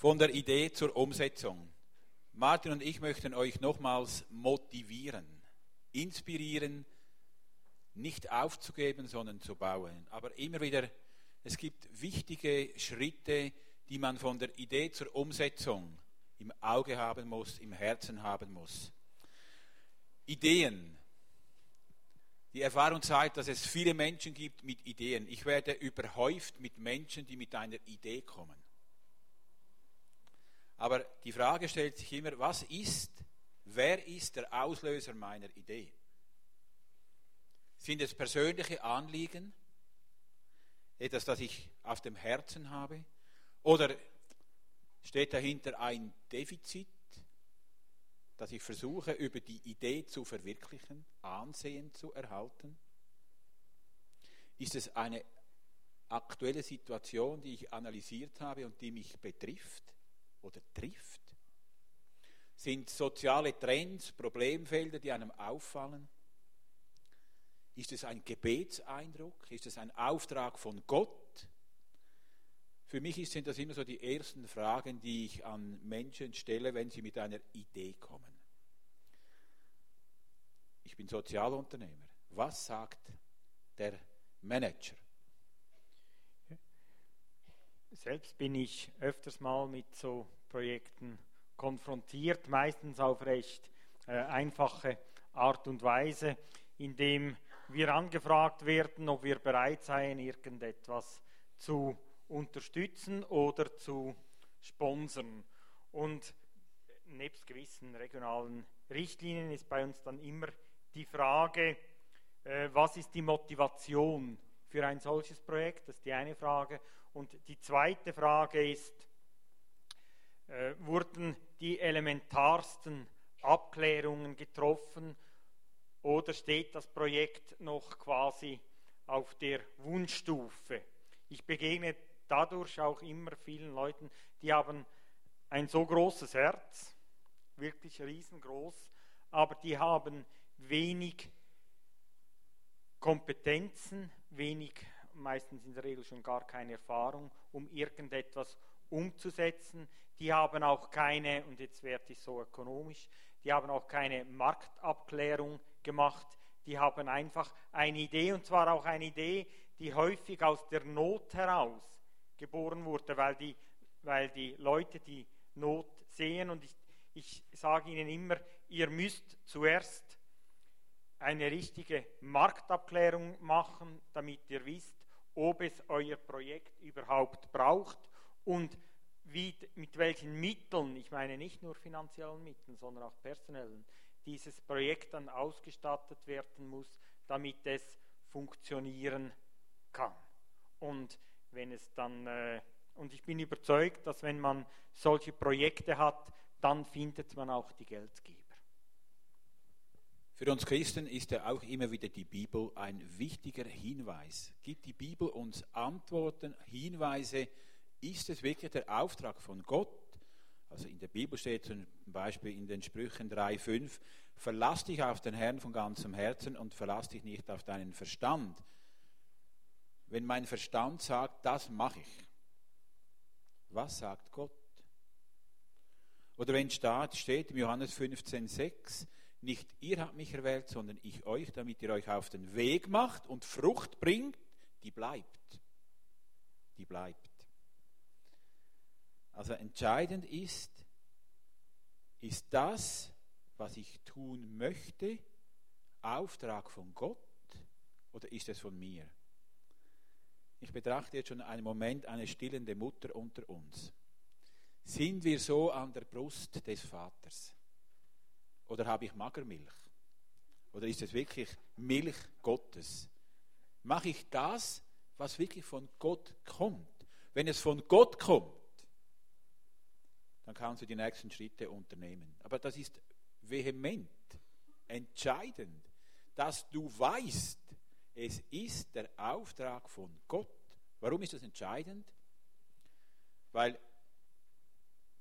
Von der Idee zur Umsetzung. Martin und ich möchten euch nochmals motivieren, inspirieren, nicht aufzugeben, sondern zu bauen. Aber immer wieder, es gibt wichtige Schritte, die man von der Idee zur Umsetzung im Auge haben muss, im Herzen haben muss. Ideen. Die Erfahrung zeigt, dass es viele Menschen gibt mit Ideen. Ich werde überhäuft mit Menschen, die mit einer Idee kommen. Aber die Frage stellt sich immer, was ist, wer ist der Auslöser meiner Idee? Sind es persönliche Anliegen? Etwas, das ich auf dem Herzen habe? Oder steht dahinter ein Defizit, das ich versuche über die Idee zu verwirklichen, Ansehen zu erhalten? Ist es eine aktuelle Situation, die ich analysiert habe und die mich betrifft? Oder trifft? Sind soziale Trends, Problemfelder, die einem auffallen? Ist es ein Gebetseindruck? Ist es ein Auftrag von Gott? Für mich sind das immer so die ersten Fragen, die ich an Menschen stelle, wenn sie mit einer Idee kommen. Ich bin Sozialunternehmer. Was sagt der Manager? Selbst bin ich öfters mal mit so Projekten konfrontiert, meistens auf recht äh, einfache Art und Weise, indem wir angefragt werden, ob wir bereit seien, irgendetwas zu unterstützen oder zu sponsern. Und nebst gewissen regionalen Richtlinien ist bei uns dann immer die Frage, äh, was ist die Motivation für ein solches Projekt? Das ist die eine Frage. Und die zweite Frage ist, äh, wurden die elementarsten Abklärungen getroffen oder steht das Projekt noch quasi auf der Wunschstufe? Ich begegne dadurch auch immer vielen Leuten, die haben ein so großes Herz, wirklich riesengroß, aber die haben wenig Kompetenzen, wenig, meistens in der Regel schon gar keine Erfahrung, um irgendetwas umzusetzen. Die haben auch keine, und jetzt werde ich so ökonomisch, die haben auch keine Marktabklärung gemacht. Die haben einfach eine Idee, und zwar auch eine Idee, die häufig aus der Not heraus geboren wurde, weil die, weil die Leute die Not sehen. Und ich, ich sage ihnen immer, ihr müsst zuerst eine richtige Marktabklärung machen, damit ihr wisst, ob es euer Projekt überhaupt braucht und wie, mit welchen Mitteln, ich meine nicht nur finanziellen Mitteln, sondern auch personellen, dieses Projekt dann ausgestattet werden muss, damit es funktionieren kann. Und wenn es dann, äh, und ich bin überzeugt, dass wenn man solche Projekte hat, dann findet man auch die Geldgeber. Für uns Christen ist ja auch immer wieder die Bibel ein wichtiger Hinweis. Gibt die Bibel uns Antworten, Hinweise, ist es wirklich der Auftrag von Gott? Also in der Bibel steht zum Beispiel in den Sprüchen 3,5, verlass dich auf den Herrn von ganzem Herzen und verlass dich nicht auf deinen Verstand. Wenn mein Verstand sagt, das mache ich, was sagt Gott? Oder wenn steht im Johannes 15,6, nicht ihr habt mich erwählt, sondern ich euch, damit ihr euch auf den Weg macht und Frucht bringt, die bleibt. Die bleibt. Also entscheidend ist, ist das, was ich tun möchte, Auftrag von Gott oder ist es von mir? Ich betrachte jetzt schon einen Moment eine stillende Mutter unter uns. Sind wir so an der Brust des Vaters? Oder habe ich Magermilch? Oder ist es wirklich Milch Gottes? Mache ich das, was wirklich von Gott kommt? Wenn es von Gott kommt, dann kannst du die nächsten Schritte unternehmen. Aber das ist vehement, entscheidend, dass du weißt, es ist der Auftrag von Gott. Warum ist das entscheidend? Weil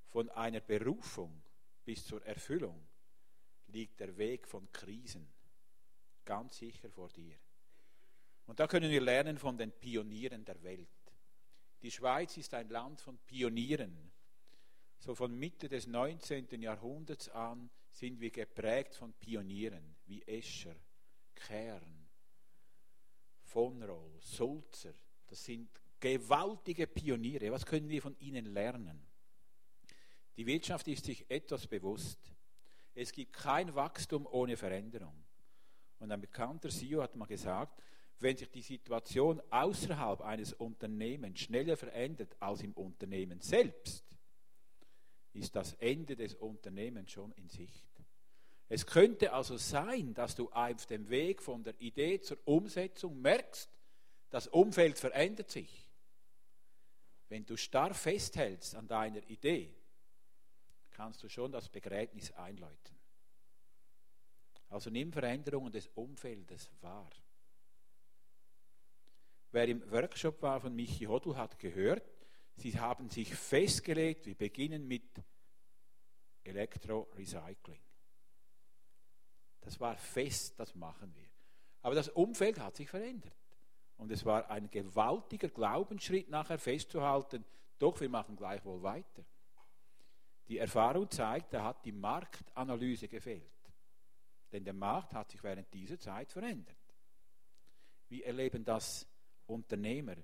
von einer Berufung bis zur Erfüllung liegt der Weg von Krisen ganz sicher vor dir. Und da können wir lernen von den Pionieren der Welt. Die Schweiz ist ein Land von Pionieren. so von Mitte des 19. Jahrhunderts an sind wir geprägt von Pionieren wie Escher, Kern, von Roll, Sulzer. Das sind gewaltige Pioniere. Was können wir von ihnen lernen? Die Wirtschaft ist sich etwas bewusst. Es gibt kein Wachstum ohne Veränderung. Und ein bekannter CEO hat mal gesagt, wenn sich die Situation außerhalb eines Unternehmens schneller verändert als im Unternehmen selbst, ist das Ende des Unternehmens schon in Sicht. Es könnte also sein, dass du auf dem Weg von der Idee zur Umsetzung merkst, das Umfeld verändert sich. Wenn du starr festhältst an deiner Idee, kannst du schon das Begräbnis einläuten. Also nimm Veränderungen des Umfeldes wahr. Wer im Workshop war von Michi Hodl hat gehört, sie haben sich festgelegt, wir beginnen mit Elektrorecycling. Das war fest, das machen wir. Aber das Umfeld hat sich verändert. Und es war ein gewaltiger Glaubensschritt nachher festzuhalten, doch wir machen gleichwohl weiter. Die Erfahrung zeigt, da hat die Marktanalyse gefehlt. Denn der Markt hat sich während dieser Zeit verändert. Wie erleben das Unternehmer?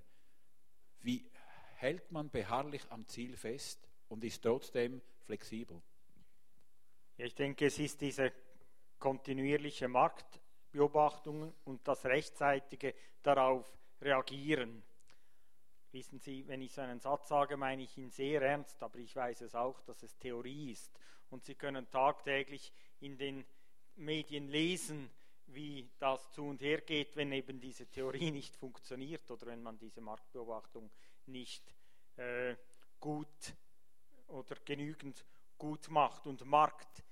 Wie hält man beharrlich am Ziel fest und ist trotzdem flexibel? Ich denke, es ist diese kontinuierliche Marktbeobachtung und das rechtzeitige darauf reagieren. Wissen Sie, wenn ich so einen Satz sage, meine ich ihn sehr ernst, aber ich weiß es auch, dass es Theorie ist. Und Sie können tagtäglich in den Medien lesen, wie das zu und her geht, wenn eben diese Theorie nicht funktioniert oder wenn man diese Marktbeobachtung nicht äh, gut oder genügend gut macht. Und Markt,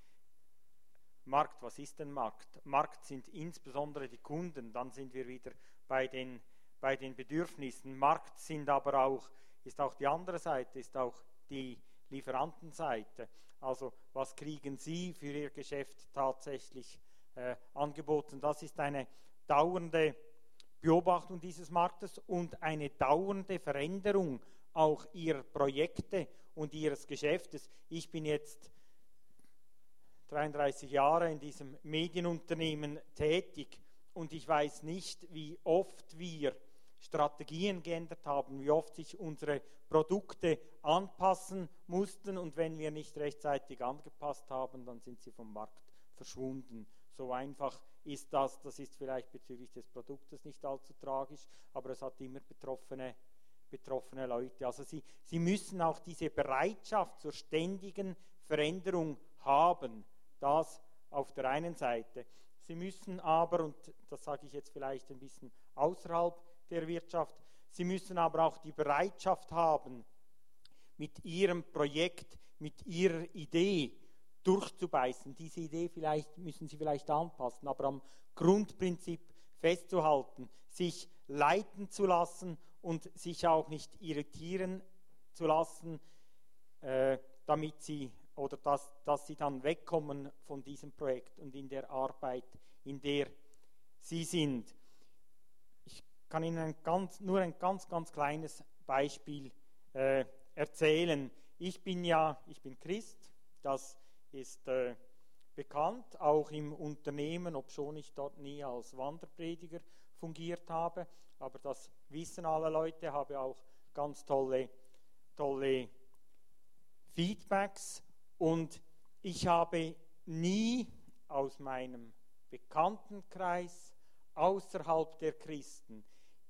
Markt, was ist denn Markt? Markt sind insbesondere die Kunden, dann sind wir wieder bei den, bei den Bedürfnissen. Markt sind aber auch, ist auch die andere Seite, ist auch die Lieferantenseite. Also was kriegen Sie für Ihr Geschäft tatsächlich äh, angeboten? Das ist eine dauernde Beobachtung dieses Marktes und eine dauernde Veränderung auch Ihrer Projekte und Ihres Geschäftes. Ich bin jetzt 33 Jahre in diesem Medienunternehmen tätig und ich weiß nicht, wie oft wir Strategien geändert haben, wie oft sich unsere Produkte anpassen mussten und wenn wir nicht rechtzeitig angepasst haben, dann sind sie vom Markt verschwunden. So einfach ist das. Das ist vielleicht bezüglich des Produktes nicht allzu tragisch, aber es hat immer betroffene, betroffene Leute. Also sie, sie müssen auch diese Bereitschaft zur ständigen Veränderung haben. Das auf der einen Seite. Sie müssen aber, und das sage ich jetzt vielleicht ein bisschen außerhalb der Wirtschaft. Sie müssen aber auch die Bereitschaft haben, mit ihrem Projekt, mit ihrer Idee durchzubeißen. Diese Idee vielleicht, müssen Sie vielleicht anpassen, aber am Grundprinzip festzuhalten, sich leiten zu lassen und sich auch nicht irritieren zu lassen, äh, damit Sie oder dass, dass Sie dann wegkommen von diesem Projekt und in der Arbeit, in der Sie sind kann Ihnen ein ganz, nur ein ganz, ganz kleines Beispiel äh, erzählen. Ich bin ja, ich bin Christ, das ist äh, bekannt, auch im Unternehmen, obschon ich dort nie als Wanderprediger fungiert habe, aber das wissen alle Leute, habe auch ganz tolle, tolle Feedbacks. Und ich habe nie aus meinem Bekanntenkreis außerhalb der Christen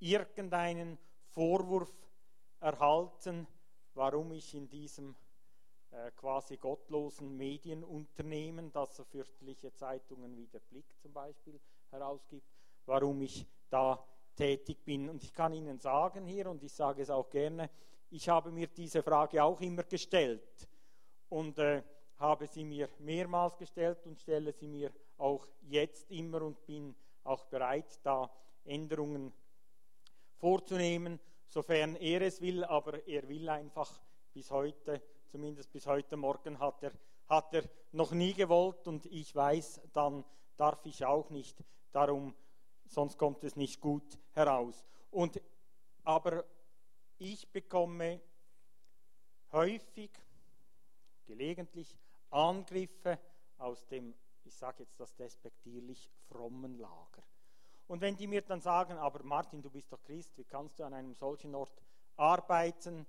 irgendeinen Vorwurf erhalten, warum ich in diesem äh, quasi gottlosen Medienunternehmen, das so fürchterliche Zeitungen wie der Blick zum Beispiel herausgibt, warum ich da tätig bin. Und ich kann Ihnen sagen hier, und ich sage es auch gerne, ich habe mir diese Frage auch immer gestellt und äh, habe sie mir mehrmals gestellt und stelle sie mir auch jetzt immer und bin auch bereit, da Änderungen zu vorzunehmen, sofern er es will, aber er will einfach bis heute, zumindest bis heute Morgen hat er, hat er noch nie gewollt und ich weiß, dann darf ich auch nicht, darum, sonst kommt es nicht gut heraus. Und, aber ich bekomme häufig gelegentlich Angriffe aus dem, ich sage jetzt das despektierlich, frommen Lager. Und wenn die mir dann sagen, aber Martin, du bist doch Christ, wie kannst du an einem solchen Ort arbeiten,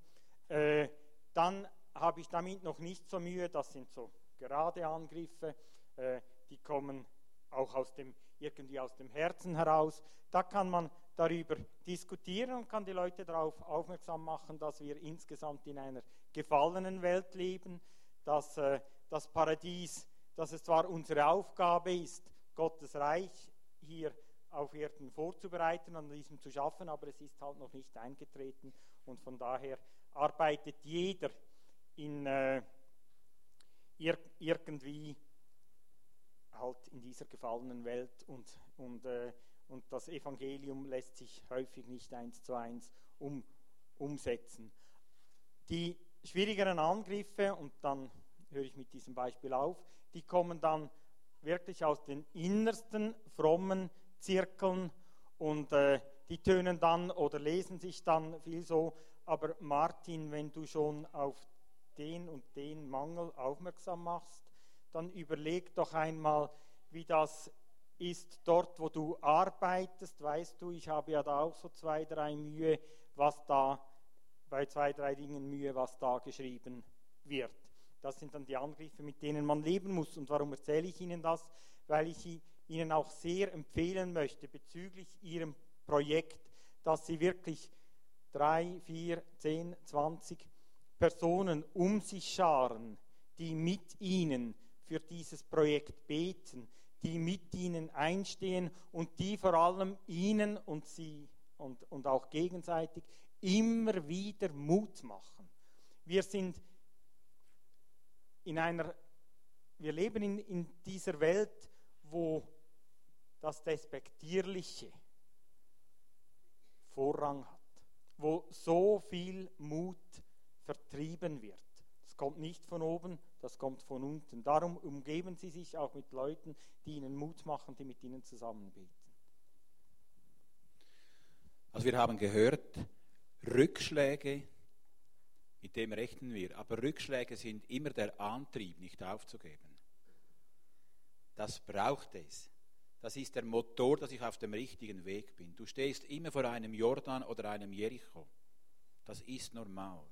äh, dann habe ich damit noch nicht so Mühe, das sind so gerade Angriffe, äh, die kommen auch aus dem, irgendwie aus dem Herzen heraus. Da kann man darüber diskutieren und kann die Leute darauf aufmerksam machen, dass wir insgesamt in einer gefallenen Welt leben, dass äh, das Paradies, dass es zwar unsere Aufgabe ist, Gottes Reich hier auf Erden vorzubereiten, an diesem zu schaffen, aber es ist halt noch nicht eingetreten und von daher arbeitet jeder in äh, ir irgendwie halt in dieser gefallenen Welt und, und, äh, und das Evangelium lässt sich häufig nicht eins zu eins um, umsetzen. Die schwierigeren Angriffe, und dann höre ich mit diesem Beispiel auf, die kommen dann wirklich aus den innersten frommen Zirkeln und äh, die tönen dann oder lesen sich dann viel so, aber Martin, wenn du schon auf den und den Mangel aufmerksam machst, dann überleg doch einmal, wie das ist dort, wo du arbeitest. Weißt du, ich habe ja da auch so zwei, drei Mühe, was da, bei zwei, drei Dingen Mühe, was da geschrieben wird. Das sind dann die Angriffe, mit denen man leben muss. Und warum erzähle ich Ihnen das? Weil ich Ihnen auch sehr empfehlen möchte bezüglich Ihrem Projekt, dass Sie wirklich drei, vier, zehn, zwanzig Personen um sich scharen, die mit ihnen für dieses Projekt beten, die mit ihnen einstehen und die vor allem ihnen und sie und, und auch gegenseitig immer wieder Mut machen. Wir sind in einer, wir leben in, in dieser Welt, wo das Despektierliche Vorrang hat, wo so viel Mut vertrieben wird. Das kommt nicht von oben, das kommt von unten. Darum umgeben Sie sich auch mit Leuten, die Ihnen Mut machen, die mit Ihnen zusammenbeten. Also wir haben gehört, Rückschläge, mit dem rechnen wir, aber Rückschläge sind immer der Antrieb, nicht aufzugeben. Das braucht es. Das ist der Motor, dass ich auf dem richtigen Weg bin. Du stehst immer vor einem Jordan oder einem Jericho. Das ist normal.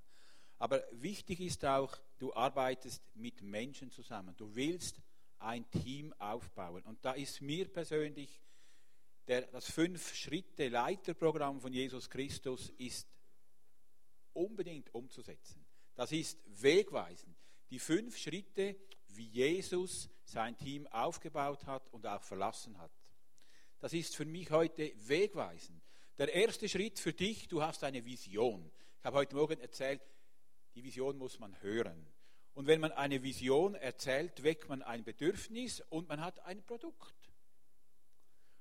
Aber wichtig ist auch, du arbeitest mit Menschen zusammen. Du willst ein Team aufbauen. Und da ist mir persönlich der, das Fünf-Schritte-Leiterprogramm von Jesus Christus ist unbedingt umzusetzen. Das ist wegweisend. Die fünf Schritte, wie Jesus sein Team aufgebaut hat und auch verlassen hat. Das ist für mich heute wegweisend. Der erste Schritt für dich, du hast eine Vision. Ich habe heute Morgen erzählt, die Vision muss man hören. Und wenn man eine Vision erzählt, weckt man ein Bedürfnis und man hat ein Produkt.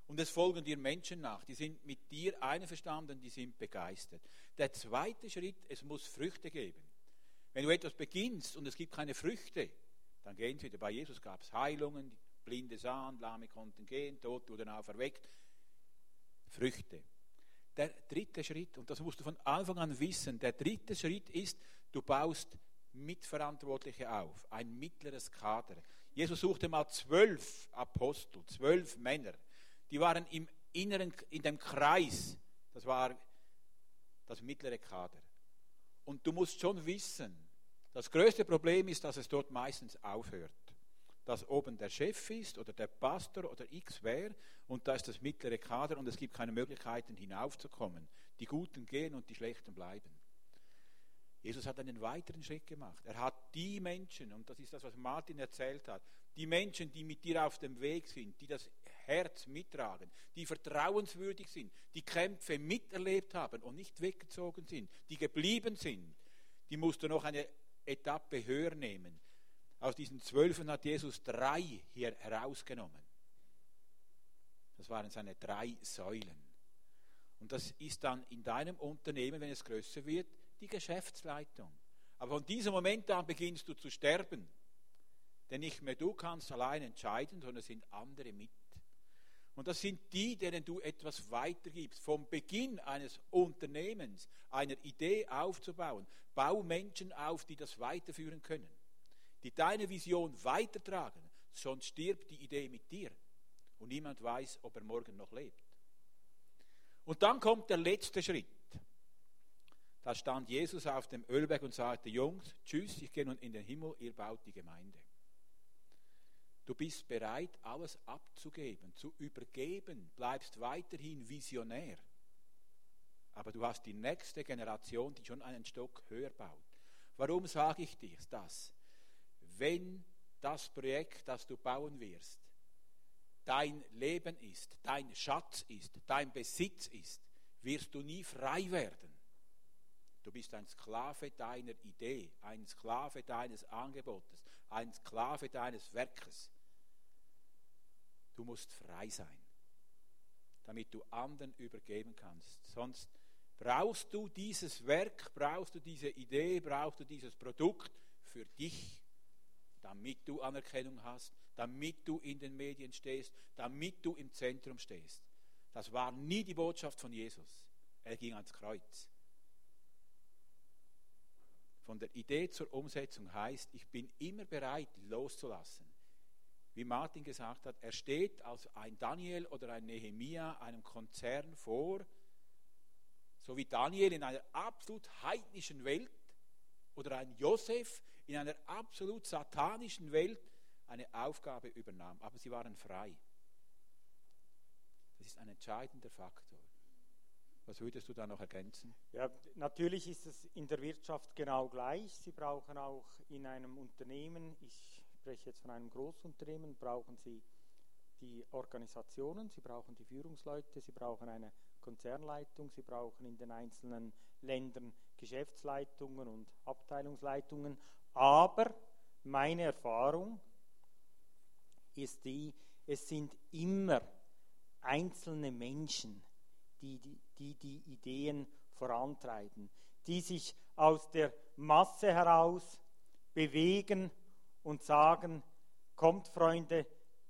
Und es folgen dir Menschen nach, die sind mit dir einverstanden, die sind begeistert. Der zweite Schritt, es muss Früchte geben. Wenn du etwas beginnst und es gibt keine Früchte, dann gehen sie wieder. Bei Jesus gab es Heilungen, Blinde sahen, Lahme konnten gehen, Tod wurden auferweckt. Früchte. Der dritte Schritt, und das musst du von Anfang an wissen, der dritte Schritt ist, Du baust Mitverantwortliche auf, ein mittleres Kader. Jesus suchte mal zwölf Apostel, zwölf Männer. Die waren im Inneren, in dem Kreis. Das war das mittlere Kader. Und du musst schon wissen, das größte Problem ist, dass es dort meistens aufhört. Dass oben der Chef ist oder der Pastor oder X wer und da ist das mittlere Kader und es gibt keine Möglichkeiten hinaufzukommen. Die Guten gehen und die Schlechten bleiben. Jesus hat einen weiteren Schritt gemacht. Er hat die Menschen, und das ist das, was Martin erzählt hat, die Menschen, die mit dir auf dem Weg sind, die das Herz mittragen, die vertrauenswürdig sind, die Kämpfe miterlebt haben und nicht weggezogen sind, die geblieben sind, die musst du noch eine Etappe höher nehmen. Aus diesen Zwölfen hat Jesus drei hier herausgenommen. Das waren seine drei Säulen. Und das ist dann in deinem Unternehmen, wenn es größer wird, die Geschäftsleitung. Aber von diesem Moment an beginnst du zu sterben. Denn nicht mehr du kannst allein entscheiden, sondern es sind andere mit. Und das sind die, denen du etwas weitergibst. Vom Beginn eines Unternehmens, einer Idee aufzubauen, bau Menschen auf, die das weiterführen können. die deine Vision weitertragen, sonst stirbt die Idee mit dir und niemand weiß, ob er morgen noch lebt. Und dann kommt der letzte Schritt. Da stand Jesus auf dem Ölberg und sagte, Jungs, tschüss, ich gehe nun in den Himmel, ihr baut die Gemeinde. Du bist bereit, alles abzugeben, zu übergeben, bleibst weiterhin visionär. Aber du hast die nächste Generation, die schon einen Stock höher baut. Warum sage ich dir das? Wenn das Projekt, das du bauen wirst, dein Leben ist, dein Schatz ist, dein Besitz ist, wirst du nie frei werden. Du bist ein Sklave deiner Idee, ein Sklave deines Angebotes, ein Sklave deines Werkes. Du musst frei sein, damit du anderen übergeben kannst. Sonst brauchst du dieses Werk, brauchst du diese Idee, brauchst du dieses Produkt für dich, damit du Anerkennung hast, damit du in den Medien stehst, damit du im Zentrum stehst. Das war nie die Botschaft von Jesus. Er ging ans Kreuz. Von der Idee zur Umsetzung heißt, ich bin immer bereit loszulassen. Wie Martin gesagt hat, er steht als ein Daniel oder ein Nehemia einem Konzern vor, so wie Daniel in einer absolut heidnischen Welt oder ein Josef in einer absolut satanischen Welt eine Aufgabe übernahm. Aber sie waren frei. Das ist ein entscheidender Faktor. Was würdest du da noch ergänzen? Ja, natürlich ist es in der Wirtschaft genau gleich. Sie brauchen auch in einem Unternehmen, ich spreche jetzt von einem Großunternehmen, brauchen Sie die Organisationen, Sie brauchen die Führungsleute, Sie brauchen eine Konzernleitung, Sie brauchen in den einzelnen Ländern Geschäftsleitungen und Abteilungsleitungen. Aber meine Erfahrung ist die, es sind immer einzelne Menschen, die die, die die Ideen vorantreiben, die sich aus der Masse heraus bewegen und sagen, kommt Freunde,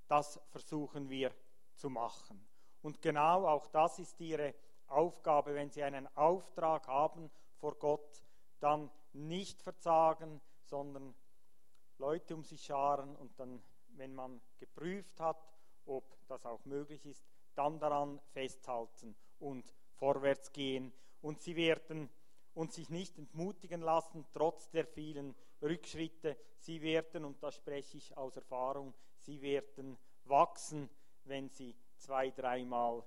das versuchen wir zu machen. Und genau auch das ist ihre Aufgabe, wenn sie einen Auftrag haben vor Gott, dann nicht verzagen, sondern Leute um sich scharen und dann, wenn man geprüft hat, ob das auch möglich ist, dann daran festhalten und vorwärts gehen. Und sie werden und sich nicht entmutigen lassen, trotz der vielen Rückschritte. Sie werden, und da spreche ich aus Erfahrung, sie werden wachsen, wenn sie zwei, dreimal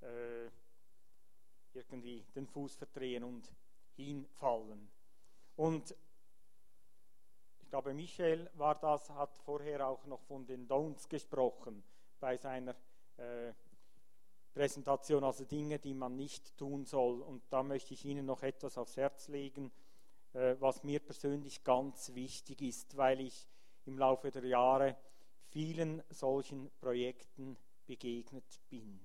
äh, irgendwie den Fuß verdrehen und hinfallen. Und ich glaube, Michel war das, hat vorher auch noch von den Don'ts gesprochen bei seiner äh, Präsentation, also Dinge, die man nicht tun soll. Und da möchte ich Ihnen noch etwas aufs Herz legen, äh, was mir persönlich ganz wichtig ist, weil ich im Laufe der Jahre vielen solchen Projekten begegnet bin.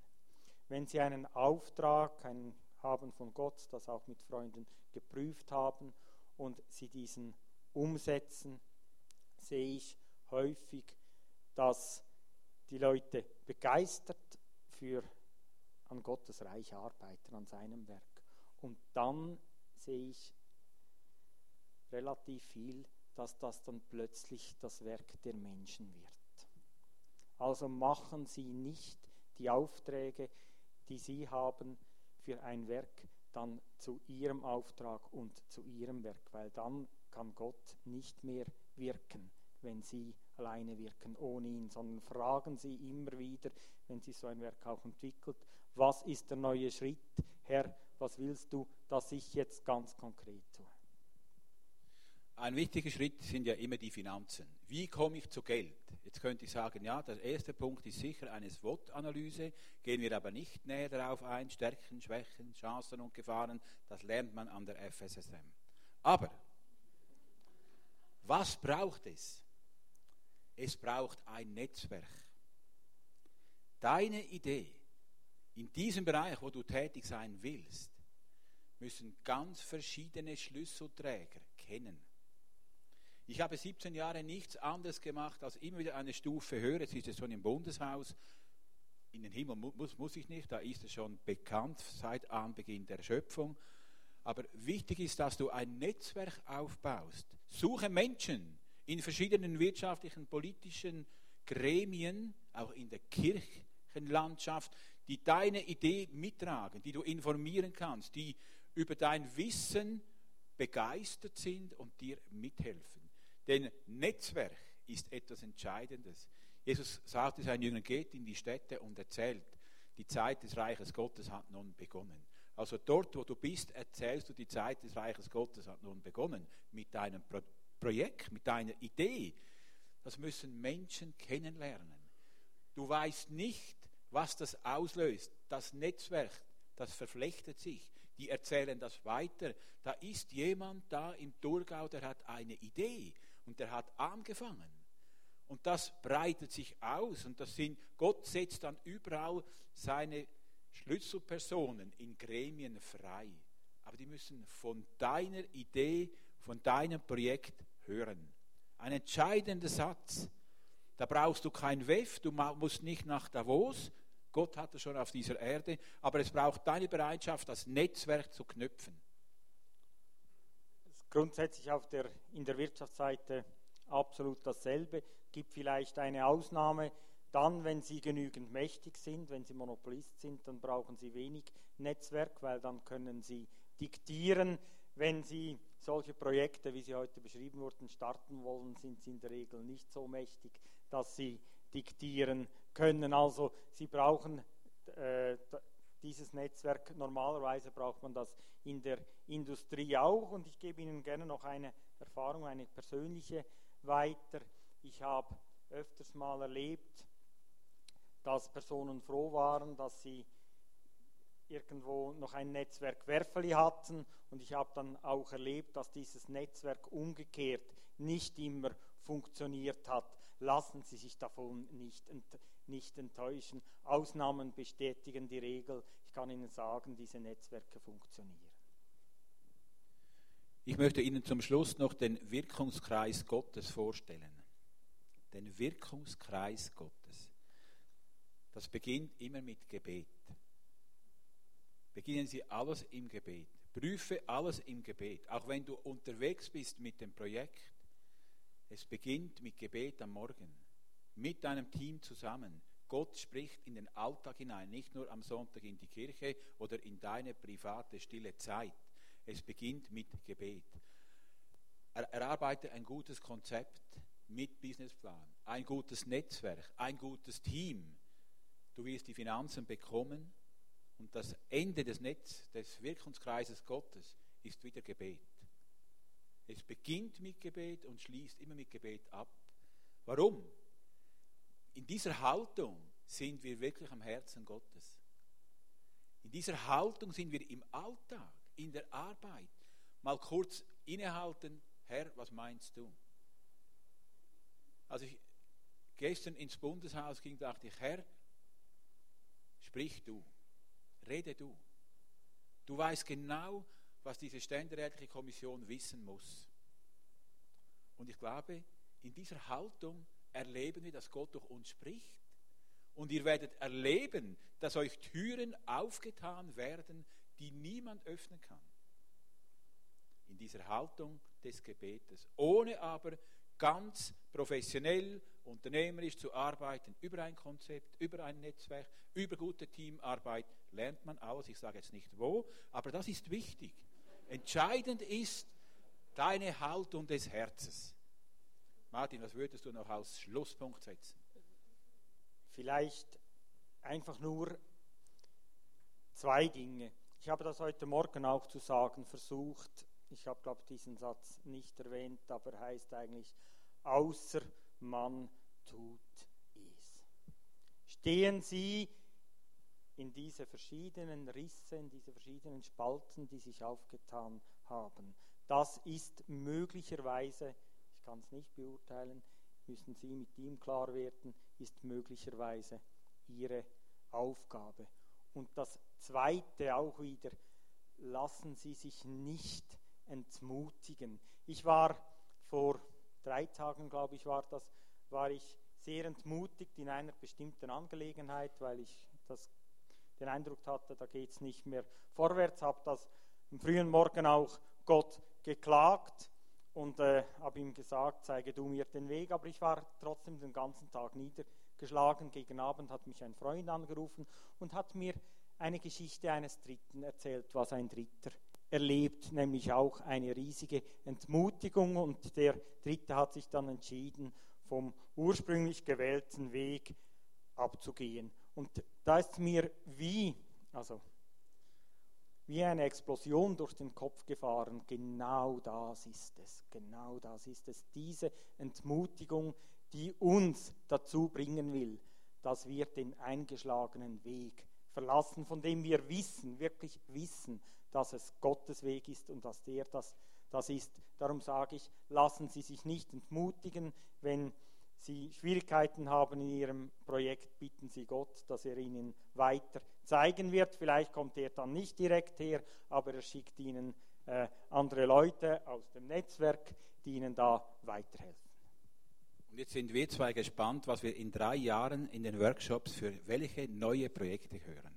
Wenn Sie einen Auftrag einen haben von Gott, das auch mit Freunden geprüft haben und Sie diesen umsetzen, sehe ich häufig, dass die Leute begeistert für an Gottes Reich arbeiten, an seinem Werk. Und dann sehe ich relativ viel, dass das dann plötzlich das Werk der Menschen wird. Also machen Sie nicht die Aufträge, die Sie haben für ein Werk, dann zu Ihrem Auftrag und zu Ihrem Werk, weil dann kann Gott nicht mehr wirken, wenn Sie alleine wirken ohne ihn, sondern fragen Sie immer wieder, wenn Sie so ein Werk auch entwickelt, was ist der neue Schritt? Herr, was willst du, dass ich jetzt ganz konkret tue? Ein wichtiger Schritt sind ja immer die Finanzen. Wie komme ich zu Geld? Jetzt könnte ich sagen, ja, der erste Punkt ist sicher eine SWOT-Analyse, gehen wir aber nicht näher darauf ein, Stärken, Schwächen, Chancen und Gefahren, das lernt man an der FSSM. Aber, was braucht es? Es braucht ein Netzwerk. Deine Idee in diesem Bereich, wo du tätig sein willst, müssen ganz verschiedene Schlüsselträger kennen. Ich habe 17 Jahre nichts anderes gemacht, als immer wieder eine Stufe höher. Jetzt ist es schon im Bundeshaus. In den Himmel muss, muss ich nicht, da ist es schon bekannt seit Anbeginn der Schöpfung. Aber wichtig ist, dass du ein Netzwerk aufbaust. Suche Menschen, in verschiedenen wirtschaftlichen, politischen Gremien, auch in der Kirchenlandschaft, die deine Idee mittragen, die du informieren kannst, die über dein Wissen begeistert sind und dir mithelfen. Denn Netzwerk ist etwas Entscheidendes. Jesus sagte seinen Jüngern, geht in die Städte und erzählt, die Zeit des Reiches Gottes hat nun begonnen. Also dort, wo du bist, erzählst du, die Zeit des Reiches Gottes hat nun begonnen. Mit deinem Pro Projekt, mit deiner Idee. Das müssen Menschen kennenlernen. Du weißt nicht, was das auslöst. Das Netzwerk, das verflechtet sich. Die erzählen das weiter. Da ist jemand da im Thurgau, der hat eine Idee und der hat angefangen. Und das breitet sich aus und das sind, Gott setzt dann überall seine Schlüsselpersonen in Gremien frei. Aber die müssen von deiner Idee, von deinem Projekt hören. Ein entscheidender Satz. Da brauchst du kein WEF, du musst nicht nach Davos. Gott hat es schon auf dieser Erde, aber es braucht deine Bereitschaft, das Netzwerk zu knüpfen. Grundsätzlich auf der, in der Wirtschaftsseite absolut dasselbe. Gibt vielleicht eine Ausnahme. Dann, wenn Sie genügend mächtig sind, wenn Sie Monopolist sind, dann brauchen Sie wenig Netzwerk, weil dann können Sie diktieren. Wenn Sie solche Projekte, wie sie heute beschrieben wurden, starten wollen, sind sie in der Regel nicht so mächtig, dass sie diktieren können. Also Sie brauchen äh, dieses Netzwerk. Normalerweise braucht man das in der Industrie auch. Und ich gebe Ihnen gerne noch eine Erfahrung, eine persönliche weiter. Ich habe öfters mal erlebt, dass Personen froh waren, dass sie irgendwo noch ein Netzwerk Werfeli hatten und ich habe dann auch erlebt, dass dieses Netzwerk umgekehrt nicht immer funktioniert hat. Lassen Sie sich davon nicht, nicht enttäuschen. Ausnahmen bestätigen die Regel. Ich kann Ihnen sagen, diese Netzwerke funktionieren. Ich möchte Ihnen zum Schluss noch den Wirkungskreis Gottes vorstellen. Den Wirkungskreis Gottes. Das beginnt immer mit Gebet. Beginnen Sie alles im Gebet. Prüfe alles im Gebet. Auch wenn du unterwegs bist mit dem Projekt. Es beginnt mit Gebet am Morgen. Mit deinem Team zusammen. Gott spricht in den Alltag hinein, nicht nur am Sonntag in die Kirche oder in deine private stille Zeit. Es beginnt mit Gebet. Erarbeite ein gutes Konzept mit Businessplan, ein gutes Netzwerk, ein gutes Team. Du wirst die Finanzen bekommen und das Ende des Netz, des Wirkungskreises Gottes ist wieder Gebet. Es beginnt mit Gebet und schließt immer mit Gebet ab. Warum? In dieser Haltung sind wir wirklich am Herzen Gottes. In dieser Haltung sind wir im Alltag, in der Arbeit. Mal kurz innehalten, Herr, was meinst du? Als ich gestern ins Bundeshaus ging, dachte ich, Herr, sprich du, rede du. Du weißt genau, was diese ständerätliche Kommission wissen muss. Und ich glaube, in dieser Haltung erleben wir, dass Gott durch uns spricht. Und ihr werdet erleben, dass euch Türen aufgetan werden, die niemand öffnen kann. In dieser Haltung des Gebetes. Ohne aber ganz professionell, unternehmerisch zu arbeiten, über ein Konzept, über ein Netzwerk, über gute Teamarbeit, lernt man alles. Ich sage jetzt nicht wo, aber das ist wichtig. Entscheidend ist deine Haltung des Herzens. Martin, was würdest du noch als Schlusspunkt setzen? Vielleicht einfach nur zwei Dinge. Ich habe das heute Morgen auch zu sagen versucht. Ich habe, glaube ich, diesen Satz nicht erwähnt, aber heißt eigentlich, außer man tut es. Stehen Sie in diese verschiedenen Risse, in diese verschiedenen Spalten, die sich aufgetan haben. Das ist möglicherweise ich kann es nicht beurteilen, müssen Sie mit ihm klar werden, ist möglicherweise Ihre Aufgabe. Und das Zweite auch wieder, lassen Sie sich nicht entmutigen. Ich war vor drei Tagen, glaube ich, war das, war ich sehr entmutigt in einer bestimmten Angelegenheit, weil ich das, den Eindruck hatte, da geht es nicht mehr vorwärts, habe das am frühen Morgen auch Gott geklagt und äh, habe ihm gesagt, zeige du mir den Weg, aber ich war trotzdem den ganzen Tag niedergeschlagen. Gegen Abend hat mich ein Freund angerufen und hat mir eine Geschichte eines Dritten erzählt, was ein Dritter erlebt, nämlich auch eine riesige Entmutigung und der Dritte hat sich dann entschieden, vom ursprünglich gewählten Weg abzugehen. Und da ist mir wie, also wie eine Explosion durch den Kopf gefahren. Genau das ist es. Genau das ist es. Diese Entmutigung, die uns dazu bringen will, dass wir den eingeschlagenen Weg verlassen, von dem wir wissen, wirklich wissen, dass es Gottes Weg ist und dass der das, das ist. Darum sage ich, lassen Sie sich nicht entmutigen, wenn Sie Schwierigkeiten haben in Ihrem Projekt, bitten Sie Gott, dass er Ihnen weiter zeigen wird. Vielleicht kommt er dann nicht direkt her, aber er schickt Ihnen äh, andere Leute aus dem Netzwerk, die Ihnen da weiterhelfen. Und jetzt sind wir zwei gespannt, was wir in drei Jahren in den Workshops für welche neue Projekte hören.